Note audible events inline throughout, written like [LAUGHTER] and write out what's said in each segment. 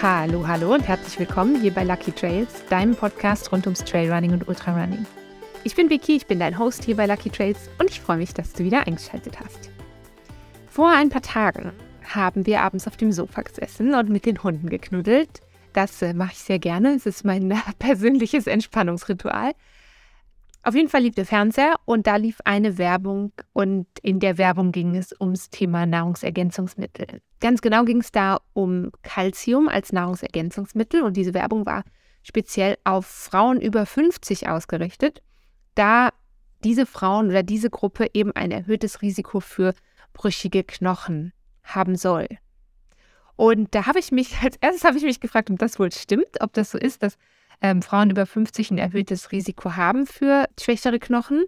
Hallo, hallo und herzlich willkommen hier bei Lucky Trails, deinem Podcast rund ums Trailrunning und Ultrarunning. Ich bin Vicky, ich bin dein Host hier bei Lucky Trails und ich freue mich, dass du wieder eingeschaltet hast. Vor ein paar Tagen haben wir abends auf dem Sofa gesessen und mit den Hunden geknuddelt. Das äh, mache ich sehr gerne. Es ist mein äh, [LAUGHS] persönliches Entspannungsritual. Auf jeden Fall lief der Fernseher und da lief eine Werbung und in der Werbung ging es ums Thema Nahrungsergänzungsmittel. Ganz genau ging es da um Calcium als Nahrungsergänzungsmittel und diese Werbung war speziell auf Frauen über 50 ausgerichtet, da diese Frauen oder diese Gruppe eben ein erhöhtes Risiko für brüchige Knochen haben soll. Und da habe ich mich, [LAUGHS] als erstes habe ich mich gefragt, ob das wohl stimmt, ob das so ist, dass ähm, Frauen über 50 ein erhöhtes Risiko haben für schwächere Knochen.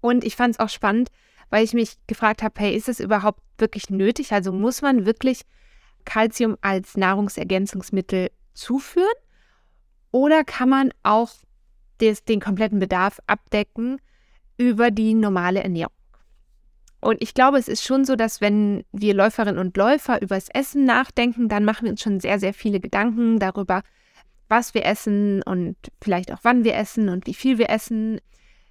Und ich fand es auch spannend, weil ich mich gefragt habe, hey, ist es überhaupt wirklich nötig? Also muss man wirklich Kalzium als Nahrungsergänzungsmittel zuführen? Oder kann man auch des, den kompletten Bedarf abdecken über die normale Ernährung? Und ich glaube, es ist schon so, dass wenn wir Läuferinnen und Läufer über das Essen nachdenken, dann machen wir uns schon sehr, sehr viele Gedanken darüber, was wir essen und vielleicht auch wann wir essen und wie viel wir essen.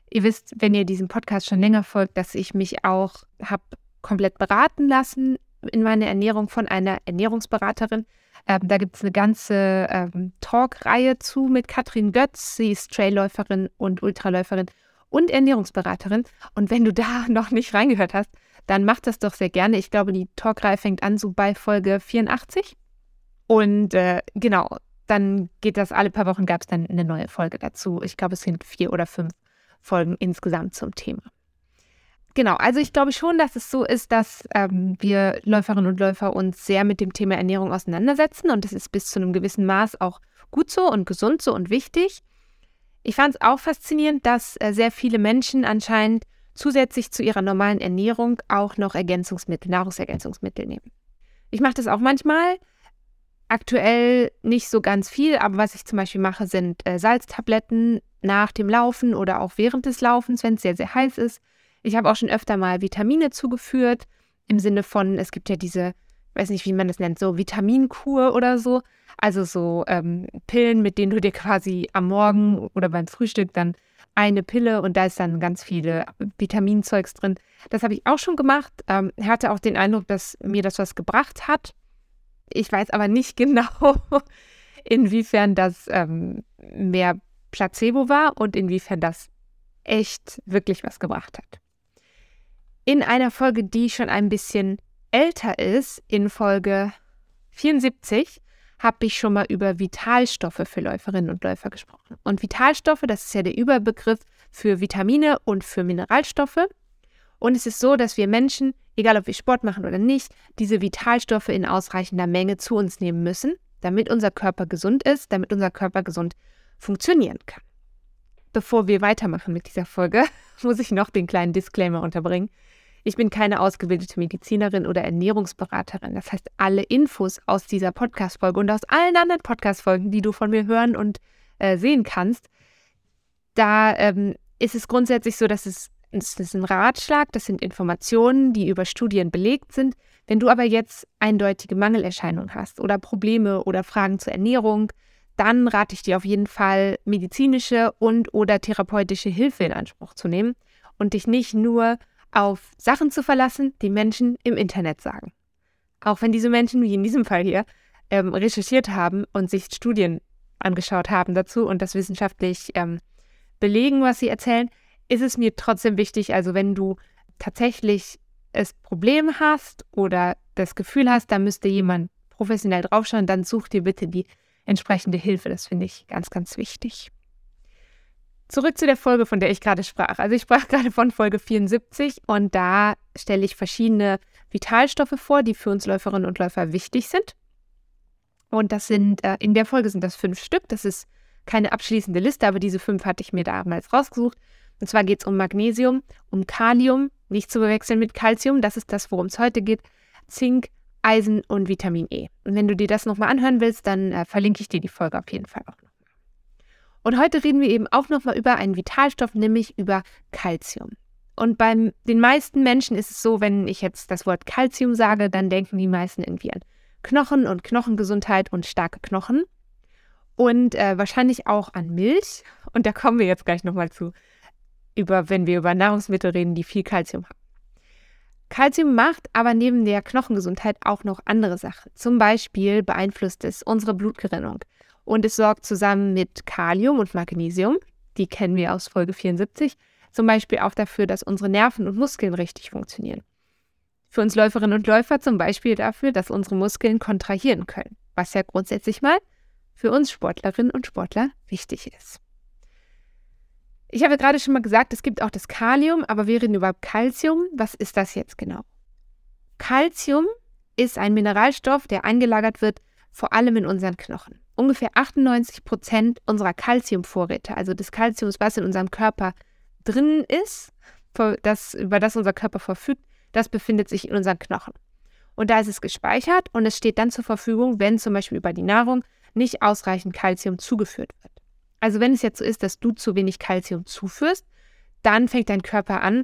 Ihr wisst, wenn ihr diesem Podcast schon länger folgt, dass ich mich auch habe komplett beraten lassen in meiner Ernährung von einer Ernährungsberaterin. Ähm, da gibt es eine ganze ähm, Talk-Reihe zu mit Katrin Götz. Sie ist Trailläuferin und Ultraläuferin und Ernährungsberaterin. Und wenn du da [LAUGHS] noch nicht reingehört hast, dann mach das doch sehr gerne. Ich glaube, die Talk-Reihe fängt an so bei Folge 84. Und äh, genau, dann geht das alle paar Wochen, gab es dann eine neue Folge dazu. Ich glaube, es sind vier oder fünf Folgen insgesamt zum Thema. Genau, also ich glaube schon, dass es so ist, dass ähm, wir Läuferinnen und Läufer uns sehr mit dem Thema Ernährung auseinandersetzen und das ist bis zu einem gewissen Maß auch gut so und gesund so und wichtig. Ich fand es auch faszinierend, dass äh, sehr viele Menschen anscheinend zusätzlich zu ihrer normalen Ernährung auch noch Ergänzungsmittel, Nahrungsergänzungsmittel nehmen. Ich mache das auch manchmal, Aktuell nicht so ganz viel, aber was ich zum Beispiel mache, sind äh, Salztabletten nach dem Laufen oder auch während des Laufens, wenn es sehr, sehr heiß ist. Ich habe auch schon öfter mal Vitamine zugeführt, im Sinne von, es gibt ja diese, weiß nicht, wie man das nennt, so Vitaminkur oder so. Also so ähm, Pillen, mit denen du dir quasi am Morgen oder beim Frühstück dann eine Pille und da ist dann ganz viele Vitaminzeugs drin. Das habe ich auch schon gemacht. Ähm, hatte auch den Eindruck, dass mir das was gebracht hat. Ich weiß aber nicht [LAUGHS] genau, inwiefern das ähm, mehr Placebo war und inwiefern das echt wirklich was gebracht hat. In einer Folge, die schon ein bisschen älter ist, in Folge 74, habe ich schon mal über Vitalstoffe für Läuferinnen und Läufer gesprochen. Und Vitalstoffe, das ist ja der Überbegriff für Vitamine und für Mineralstoffe. Und es ist so, dass wir Menschen, egal ob wir Sport machen oder nicht, diese Vitalstoffe in ausreichender Menge zu uns nehmen müssen, damit unser Körper gesund ist, damit unser Körper gesund funktionieren kann. Bevor wir weitermachen mit dieser Folge, [LAUGHS] muss ich noch den kleinen Disclaimer unterbringen. Ich bin keine ausgebildete Medizinerin oder Ernährungsberaterin. Das heißt, alle Infos aus dieser Podcast-Folge und aus allen anderen Podcast-Folgen, die du von mir hören und äh, sehen kannst, da ähm, ist es grundsätzlich so, dass es das ist ein Ratschlag, das sind Informationen, die über Studien belegt sind. Wenn du aber jetzt eindeutige Mangelerscheinungen hast oder Probleme oder Fragen zur Ernährung, dann rate ich dir auf jeden Fall, medizinische und oder therapeutische Hilfe in Anspruch zu nehmen und dich nicht nur auf Sachen zu verlassen, die Menschen im Internet sagen. Auch wenn diese Menschen, wie in diesem Fall hier, ähm, recherchiert haben und sich Studien angeschaut haben dazu und das wissenschaftlich ähm, belegen, was sie erzählen, ist es mir trotzdem wichtig, also wenn du tatsächlich das Problem hast oder das Gefühl hast, da müsste jemand professionell draufschauen, dann such dir bitte die entsprechende Hilfe. Das finde ich ganz, ganz wichtig. Zurück zu der Folge, von der ich gerade sprach. Also ich sprach [LAUGHS] gerade von Folge 74 und da stelle ich verschiedene Vitalstoffe vor, die für uns Läuferinnen und Läufer wichtig sind. Und das sind, äh, in der Folge sind das fünf Stück. Das ist keine abschließende Liste, aber diese fünf hatte ich mir damals rausgesucht. Und zwar geht es um Magnesium, um Kalium, nicht zu verwechseln mit Calcium, das ist das, worum es heute geht, Zink, Eisen und Vitamin E. Und wenn du dir das nochmal anhören willst, dann äh, verlinke ich dir die Folge auf jeden Fall auch nochmal. Und heute reden wir eben auch nochmal über einen Vitalstoff, nämlich über Calcium. Und bei den meisten Menschen ist es so, wenn ich jetzt das Wort Calcium sage, dann denken die meisten irgendwie an Knochen und Knochengesundheit und starke Knochen und äh, wahrscheinlich auch an Milch. Und da kommen wir jetzt gleich nochmal zu, über, wenn wir über Nahrungsmittel reden, die viel Kalzium haben. Kalzium macht aber neben der Knochengesundheit auch noch andere Sachen. Zum Beispiel beeinflusst es unsere Blutgerinnung und es sorgt zusammen mit Kalium und Magnesium, die kennen wir aus Folge 74, zum Beispiel auch dafür, dass unsere Nerven und Muskeln richtig funktionieren. Für uns Läuferinnen und Läufer zum Beispiel dafür, dass unsere Muskeln kontrahieren können, was ja grundsätzlich mal für uns Sportlerinnen und Sportler wichtig ist. Ich habe gerade schon mal gesagt, es gibt auch das Kalium, aber wir reden über Calcium. Was ist das jetzt genau? Calcium ist ein Mineralstoff, der eingelagert wird, vor allem in unseren Knochen. Ungefähr 98 Prozent unserer Calciumvorräte, also des Calciums, was in unserem Körper drin ist, das, über das unser Körper verfügt, das befindet sich in unseren Knochen. Und da ist es gespeichert und es steht dann zur Verfügung, wenn zum Beispiel über die Nahrung nicht ausreichend Kalzium zugeführt wird. Also wenn es jetzt so ist, dass du zu wenig Kalzium zuführst, dann fängt dein Körper an,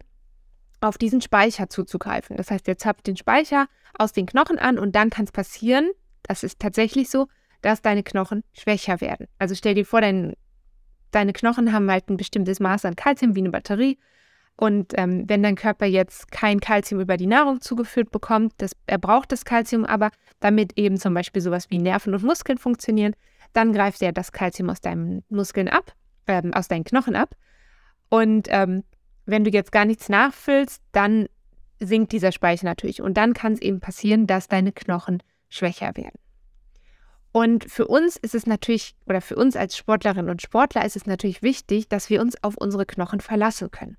auf diesen Speicher zuzugreifen. Das heißt, er zapft den Speicher aus den Knochen an und dann kann es passieren, das ist tatsächlich so, dass deine Knochen schwächer werden. Also stell dir vor, dein, deine Knochen haben halt ein bestimmtes Maß an Kalzium wie eine Batterie. Und ähm, wenn dein Körper jetzt kein Kalzium über die Nahrung zugeführt bekommt, das, er braucht das Kalzium aber, damit eben zum Beispiel sowas wie Nerven und Muskeln funktionieren, dann greift er das Kalzium aus deinen Muskeln ab, äh, aus deinen Knochen ab. Und ähm, wenn du jetzt gar nichts nachfüllst, dann sinkt dieser Speicher natürlich. Und dann kann es eben passieren, dass deine Knochen schwächer werden. Und für uns ist es natürlich, oder für uns als Sportlerinnen und Sportler ist es natürlich wichtig, dass wir uns auf unsere Knochen verlassen können.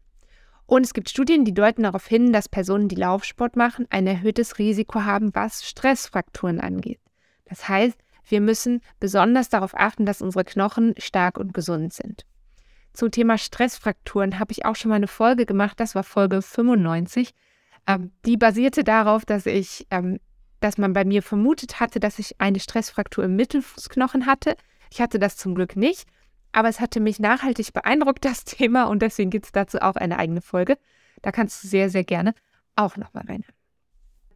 Und es gibt Studien, die deuten darauf hin, dass Personen, die Laufsport machen, ein erhöhtes Risiko haben, was Stressfrakturen angeht. Das heißt, wir müssen besonders darauf achten, dass unsere Knochen stark und gesund sind. Zum Thema Stressfrakturen habe ich auch schon mal eine Folge gemacht, das war Folge 95. Ähm, die basierte darauf, dass ich, ähm, dass man bei mir vermutet hatte, dass ich eine Stressfraktur im Mittelfußknochen hatte. Ich hatte das zum Glück nicht. Aber es hatte mich nachhaltig beeindruckt, [LAUGHS] das Thema, und deswegen gibt es dazu auch eine eigene Folge. Da kannst du sehr, sehr gerne auch nochmal rein.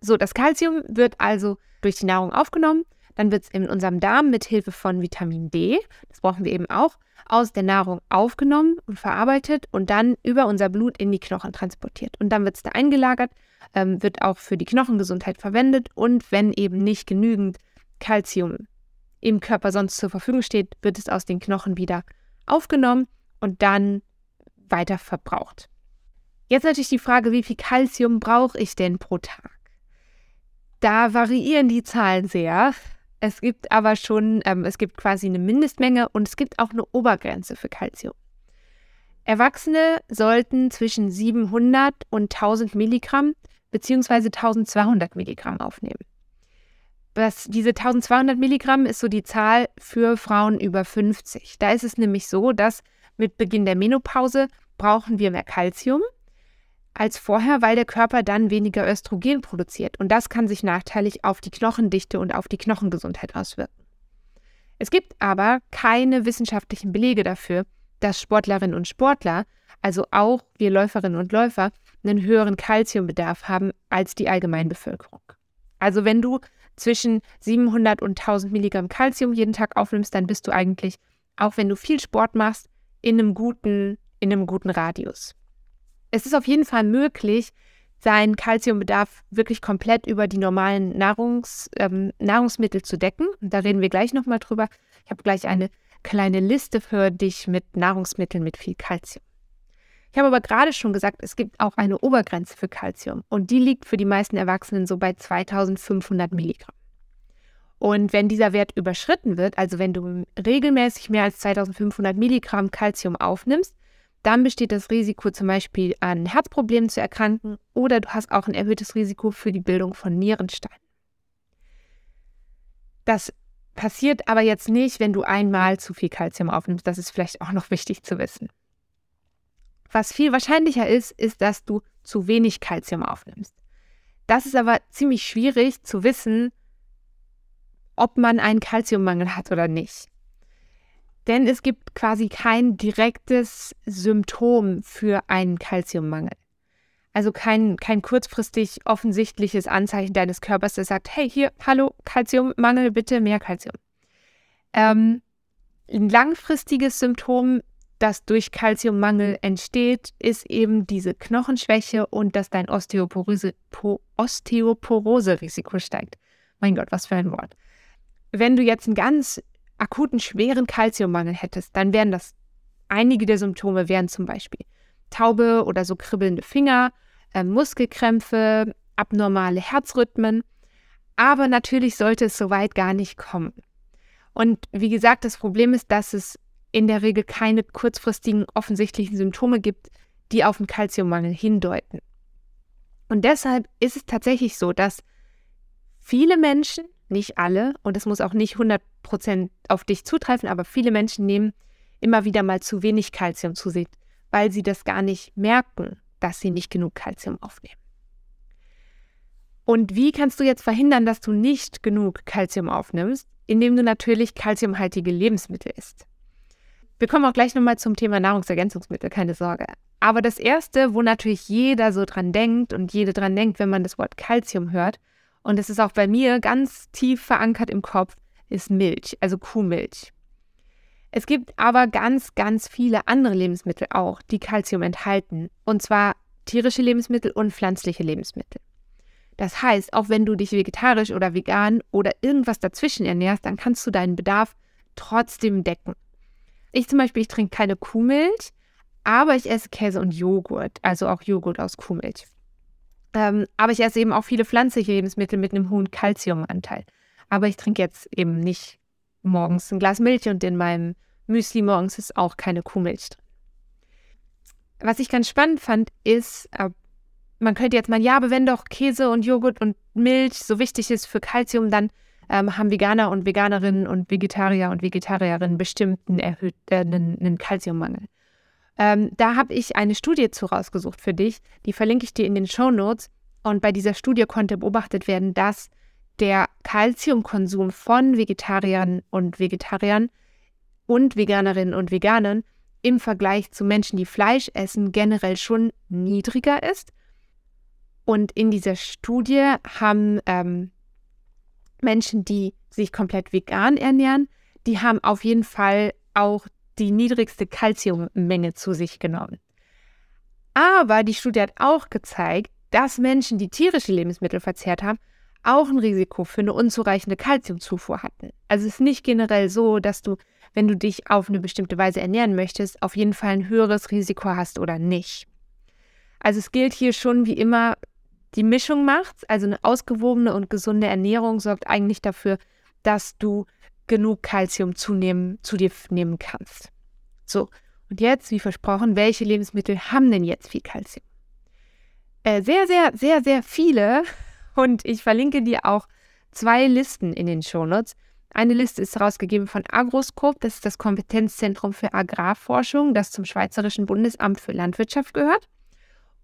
So, das Kalzium wird also durch die Nahrung aufgenommen. Dann wird es in unserem Darm mit Hilfe von Vitamin D, das brauchen wir eben auch, aus der Nahrung aufgenommen und verarbeitet und dann über unser Blut in die Knochen transportiert. Und dann wird es da eingelagert, ähm, wird auch für die Knochengesundheit verwendet und wenn eben nicht genügend Kalzium im Körper sonst zur Verfügung steht, wird es aus den Knochen wieder aufgenommen und dann weiter verbraucht. Jetzt natürlich die Frage, wie viel Kalzium brauche ich denn pro Tag? Da variieren die Zahlen sehr. Es gibt aber schon, ähm, es gibt quasi eine Mindestmenge und es gibt auch eine Obergrenze für Kalzium. Erwachsene sollten zwischen 700 und 1000 Milligramm bzw. 1200 Milligramm aufnehmen. Das, diese 1200 Milligramm ist so die Zahl für Frauen über 50. Da ist es nämlich so, dass mit Beginn der Menopause brauchen wir mehr Kalzium als vorher, weil der Körper dann weniger Östrogen produziert. Und das kann sich nachteilig auf die Knochendichte und auf die Knochengesundheit auswirken. Es gibt aber keine wissenschaftlichen Belege dafür, dass Sportlerinnen und Sportler, also auch wir Läuferinnen und Läufer, einen höheren Kalziumbedarf haben als die Allgemeinbevölkerung. Also wenn du zwischen 700 und 1000 Milligramm Kalzium jeden Tag aufnimmst, dann bist du eigentlich, auch wenn du viel Sport machst, in einem guten, in einem guten Radius. Es ist auf jeden Fall möglich, seinen Kalziumbedarf wirklich komplett über die normalen Nahrungs, ähm, Nahrungsmittel zu decken. Da reden wir gleich nochmal drüber. Ich habe gleich eine kleine Liste für dich mit Nahrungsmitteln mit viel Kalzium. Ich habe aber gerade schon gesagt, es gibt auch eine Obergrenze für Kalzium und die liegt für die meisten Erwachsenen so bei 2500 Milligramm. Und wenn dieser Wert überschritten wird, also wenn du regelmäßig mehr als 2500 Milligramm Kalzium aufnimmst, dann besteht das Risiko zum Beispiel an Herzproblemen zu erkranken oder du hast auch ein erhöhtes Risiko für die Bildung von Nierensteinen. Das passiert aber jetzt nicht, wenn du einmal zu viel Kalzium aufnimmst. Das ist vielleicht auch noch wichtig zu wissen. Was viel wahrscheinlicher ist, ist, dass du zu wenig Kalzium aufnimmst. Das ist aber ziemlich schwierig zu wissen, ob man einen Kalziummangel hat oder nicht. Denn es gibt quasi kein direktes Symptom für einen Kalziummangel. Also kein, kein kurzfristig offensichtliches Anzeichen deines Körpers, der sagt, hey, hier, hallo, Kalziummangel, bitte mehr Kalzium. Ähm, ein langfristiges Symptom, das durch Kalziummangel entsteht, ist eben diese Knochenschwäche und dass dein Osteoporose, Osteoporose-Risiko steigt. Mein Gott, was für ein Wort. Wenn du jetzt einen ganz akuten, schweren Kalziummangel hättest, dann wären das einige der Symptome, wären zum Beispiel taube oder so kribbelnde Finger, äh, Muskelkrämpfe, abnormale Herzrhythmen. Aber natürlich sollte es soweit gar nicht kommen. Und wie gesagt, das Problem ist, dass es in der Regel keine kurzfristigen offensichtlichen Symptome gibt, die auf einen Kalziummangel hindeuten. Und deshalb ist es tatsächlich so, dass viele Menschen, nicht alle, und es muss auch nicht 100% auf dich zutreffen, aber viele Menschen nehmen immer wieder mal zu wenig Kalzium zu sich, weil sie das gar nicht merken, dass sie nicht genug Kalzium aufnehmen. Und wie kannst du jetzt verhindern, dass du nicht genug Kalzium aufnimmst? Indem du natürlich kalziumhaltige Lebensmittel isst. Wir kommen auch gleich nochmal zum Thema Nahrungsergänzungsmittel, keine Sorge. Aber das Erste, wo natürlich jeder so dran denkt und jede dran denkt, wenn man das Wort Kalzium hört, und es ist auch bei mir ganz tief verankert im Kopf, ist Milch, also Kuhmilch. Es gibt aber ganz, ganz viele andere Lebensmittel auch, die Kalzium enthalten. Und zwar tierische Lebensmittel und pflanzliche Lebensmittel. Das heißt, auch wenn du dich vegetarisch oder vegan oder irgendwas dazwischen ernährst, dann kannst du deinen Bedarf trotzdem decken. Ich zum Beispiel, ich trinke keine Kuhmilch, aber ich esse Käse und Joghurt, also auch Joghurt aus Kuhmilch. Ähm, aber ich esse eben auch viele pflanzliche Lebensmittel mit einem hohen Kalziumanteil. Aber ich trinke jetzt eben nicht morgens ein Glas Milch und in meinem Müsli morgens ist auch keine Kuhmilch drin. Was ich ganz spannend fand, ist, äh, man könnte jetzt mal, ja, aber wenn doch Käse und Joghurt und Milch so wichtig ist für Kalzium, dann ähm, haben Veganer und Veganerinnen und Vegetarier und Vegetarierinnen bestimmt einen, erhöht, äh, einen, einen Kalziummangel. Ähm, da habe ich eine Studie zu rausgesucht für dich, die verlinke ich dir in den Show Notes. Und bei dieser Studie konnte beobachtet werden, dass der Kalziumkonsum von Vegetariern und Vegetariern und Veganerinnen und Veganern im Vergleich zu Menschen, die Fleisch essen, generell schon niedriger ist. Und in dieser Studie haben ähm, Menschen, die sich komplett vegan ernähren, die haben auf jeden Fall auch die niedrigste Kalziummenge zu sich genommen. Aber die Studie hat auch gezeigt, dass Menschen, die tierische Lebensmittel verzehrt haben, auch ein Risiko für eine unzureichende Kalziumzufuhr hatten. Also es ist nicht generell so, dass du, wenn du dich auf eine bestimmte Weise ernähren möchtest, auf jeden Fall ein höheres Risiko hast oder nicht. Also es gilt hier schon wie immer, die Mischung macht's. Also eine ausgewogene und gesunde Ernährung sorgt eigentlich dafür, dass du genug Kalzium zu dir nehmen kannst. So, und jetzt, wie versprochen, welche Lebensmittel haben denn jetzt viel Kalzium? Äh, sehr, sehr, sehr, sehr viele. [LAUGHS] Und ich verlinke dir auch zwei Listen in den Shownotes. Eine Liste ist herausgegeben von Agroscope, das ist das Kompetenzzentrum für Agrarforschung, das zum Schweizerischen Bundesamt für Landwirtschaft gehört.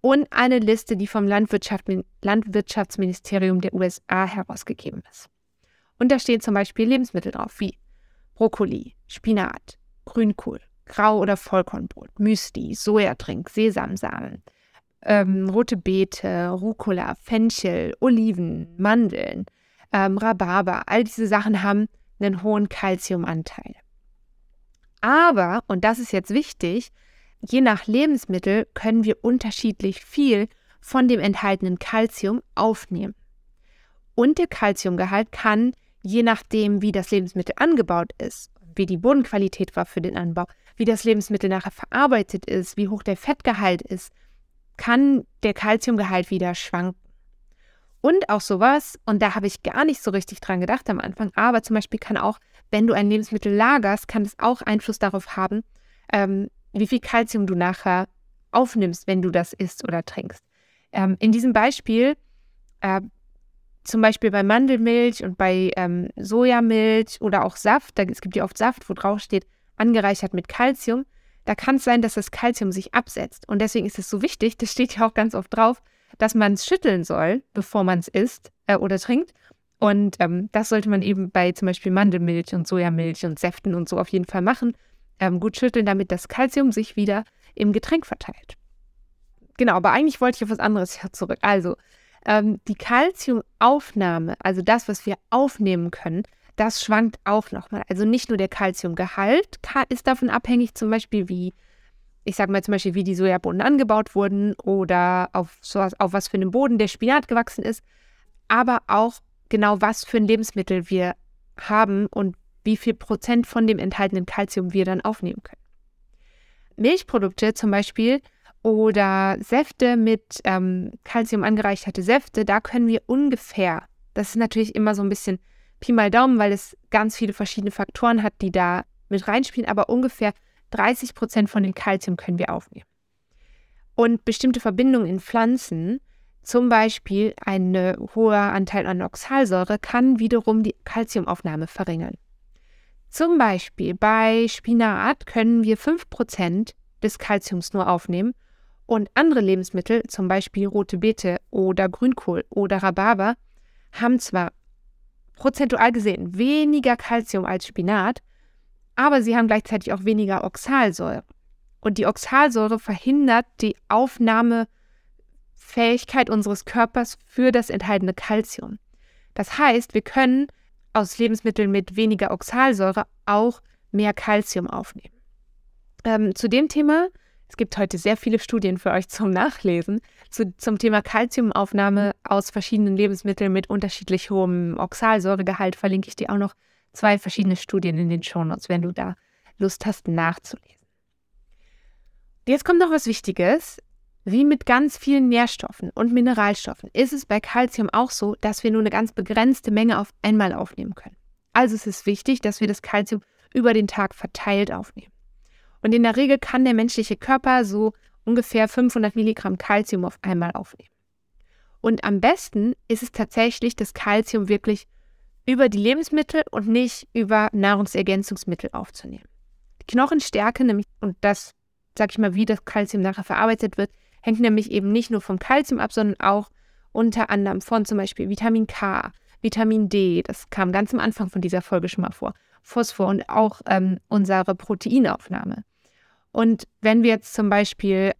Und eine Liste, die vom Landwirtschaft, Landwirtschaftsministerium der USA herausgegeben ist. Und da stehen zum Beispiel Lebensmittel drauf wie Brokkoli, Spinat, Grünkohl, Grau- oder Vollkornbrot, Müsli, Sojatrink, Sesamsamen, ähm, rote Beete, Rucola, Fenchel, Oliven, Mandeln, ähm, Rhabarber. All diese Sachen haben einen hohen Kalziumanteil. Aber, und das ist jetzt wichtig, je nach Lebensmittel können wir unterschiedlich viel von dem enthaltenen Kalzium aufnehmen. Und der Kalziumgehalt kann je nachdem, wie das Lebensmittel angebaut ist, wie die Bodenqualität war für den Anbau, wie das Lebensmittel nachher verarbeitet ist, wie hoch der Fettgehalt ist, kann der Kalziumgehalt wieder schwanken. Und auch sowas, und da habe ich gar nicht so richtig dran gedacht am Anfang, aber zum Beispiel kann auch, wenn du ein Lebensmittel lagerst, kann es auch Einfluss darauf haben, ähm, wie viel Kalzium du nachher aufnimmst, wenn du das isst oder trinkst. Ähm, in diesem Beispiel äh, zum Beispiel bei Mandelmilch und bei ähm, Sojamilch oder auch Saft, da, es gibt ja oft Saft, wo drauf steht, angereichert mit Kalzium, da kann es sein, dass das Kalzium sich absetzt. Und deswegen ist es so wichtig, das steht ja auch ganz oft drauf, dass man es schütteln soll, bevor man es isst äh, oder trinkt. Und ähm, das sollte man eben bei zum Beispiel Mandelmilch und Sojamilch und Säften und so auf jeden Fall machen. Ähm, gut schütteln, damit das Kalzium sich wieder im Getränk verteilt. genau, aber eigentlich wollte ich auf was anderes zurück. Also, ähm, die Kalziumaufnahme, also das, was wir aufnehmen können, das schwankt auch nochmal. Also nicht nur der Kalziumgehalt ist davon abhängig, zum Beispiel wie, ich sage mal zum Beispiel, wie die Sojabohnen angebaut wurden oder auf, so, auf was für einem Boden der Spinat gewachsen ist, aber auch genau was für ein Lebensmittel wir haben und wie viel Prozent von dem enthaltenen Kalzium wir dann aufnehmen können. Milchprodukte zum Beispiel oder Säfte mit ähm, Kalzium angereicherte Säfte, da können wir ungefähr, das ist natürlich immer so ein bisschen Pi mal Daumen, weil es ganz viele verschiedene Faktoren hat, die da mit reinspielen, aber ungefähr 30 Prozent von dem Kalzium können wir aufnehmen. Und bestimmte Verbindungen in Pflanzen, zum Beispiel ein hoher Anteil an Oxalsäure, kann wiederum die Kalziumaufnahme verringern. Zum Beispiel bei Spinat können wir 5% des Kalziums nur aufnehmen und andere Lebensmittel, zum Beispiel rote Beete oder Grünkohl oder Rhabarber, haben zwar prozentual gesehen weniger Kalzium als Spinat, aber sie haben gleichzeitig auch weniger Oxalsäure. Und die Oxalsäure verhindert die Aufnahmefähigkeit unseres Körpers für das enthaltene Kalzium. Das heißt, wir können aus Lebensmitteln mit weniger Oxalsäure auch mehr Kalzium aufnehmen. Ähm, zu dem Thema, es gibt heute sehr viele Studien für euch zum Nachlesen, zu, zum Thema Kalziumaufnahme aus verschiedenen Lebensmitteln mit unterschiedlich hohem Oxalsäuregehalt verlinke ich dir auch noch zwei verschiedene Studien in den Shownotes, wenn du da Lust hast nachzulesen. Jetzt kommt noch was Wichtiges. Wie mit ganz vielen Nährstoffen und Mineralstoffen ist es bei Kalzium auch so, dass wir nur eine ganz begrenzte Menge auf einmal aufnehmen können. Also es ist wichtig, dass wir das Kalzium über den Tag verteilt aufnehmen. Und in der Regel kann der menschliche Körper so ungefähr 500 Milligramm Kalzium auf einmal aufnehmen. Und am besten ist es tatsächlich, das Kalzium wirklich über die Lebensmittel und nicht über Nahrungsergänzungsmittel aufzunehmen. Die Knochenstärke nämlich, und das sag ich mal, wie das Kalzium nachher verarbeitet wird, hängt nämlich eben nicht nur vom Kalzium ab, sondern auch unter anderem von zum Beispiel Vitamin K, Vitamin D, das kam ganz am Anfang von dieser Folge schon mal vor, Phosphor und auch ähm, unsere Proteinaufnahme. Und wenn wir jetzt zum Beispiel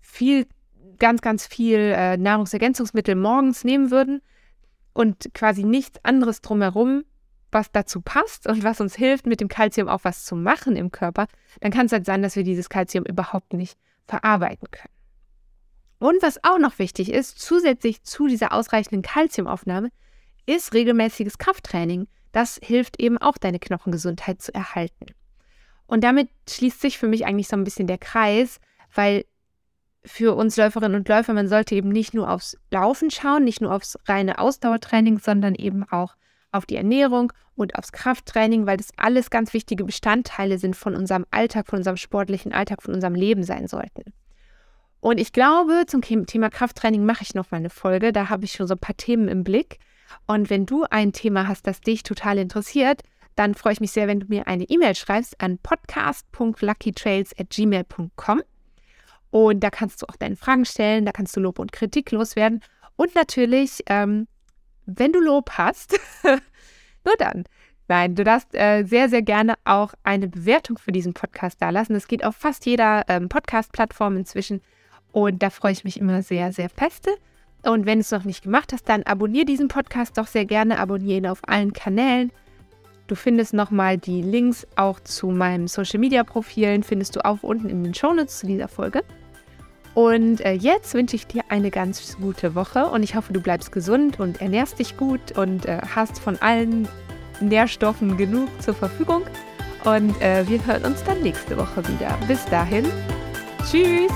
viel, ganz, ganz viel äh, Nahrungsergänzungsmittel morgens nehmen würden und quasi nichts anderes drumherum, was dazu passt und was uns hilft, mit dem Kalzium auch was zu machen im Körper, dann kann es halt sein, dass wir dieses Kalzium überhaupt nicht verarbeiten können. Und was auch noch wichtig ist, zusätzlich zu dieser ausreichenden Kalziumaufnahme, ist regelmäßiges Krafttraining. Das hilft eben auch, deine Knochengesundheit zu erhalten. Und damit schließt sich für mich eigentlich so ein bisschen der Kreis, weil für uns Läuferinnen und Läufer, man sollte eben nicht nur aufs Laufen schauen, nicht nur aufs reine Ausdauertraining, sondern eben auch auf die Ernährung und aufs Krafttraining, weil das alles ganz wichtige Bestandteile sind von unserem Alltag, von unserem sportlichen Alltag, von unserem Leben sein sollten. Und ich glaube, zum Thema Krafttraining mache ich noch mal eine Folge. Da habe ich schon so ein paar Themen im Blick. Und wenn du ein Thema hast, das dich total interessiert, dann freue ich mich sehr, wenn du mir eine E-Mail schreibst an podcast.luckytrails.gmail.com. Und da kannst du auch deine Fragen stellen, da kannst du Lob und Kritik loswerden. Und natürlich, ähm, wenn du Lob hast, [LAUGHS] nur dann. Nein, du darfst äh, sehr, sehr gerne auch eine Bewertung für diesen Podcast da lassen. Das geht auf fast jeder ähm, Podcast-Plattform inzwischen. Und da freue ich mich immer sehr, sehr feste. Und wenn du es noch nicht gemacht hast, dann abonniere diesen Podcast doch sehr gerne. Abonniere ihn auf allen Kanälen. Du findest nochmal die Links auch zu meinen Social Media Profilen, findest du auch unten in den Shownotes zu dieser Folge. Und äh, jetzt wünsche ich dir eine ganz gute Woche und ich hoffe, du bleibst gesund und ernährst dich gut und äh, hast von allen Nährstoffen genug zur Verfügung. Und äh, wir hören uns dann nächste Woche wieder. Bis dahin. Tschüss.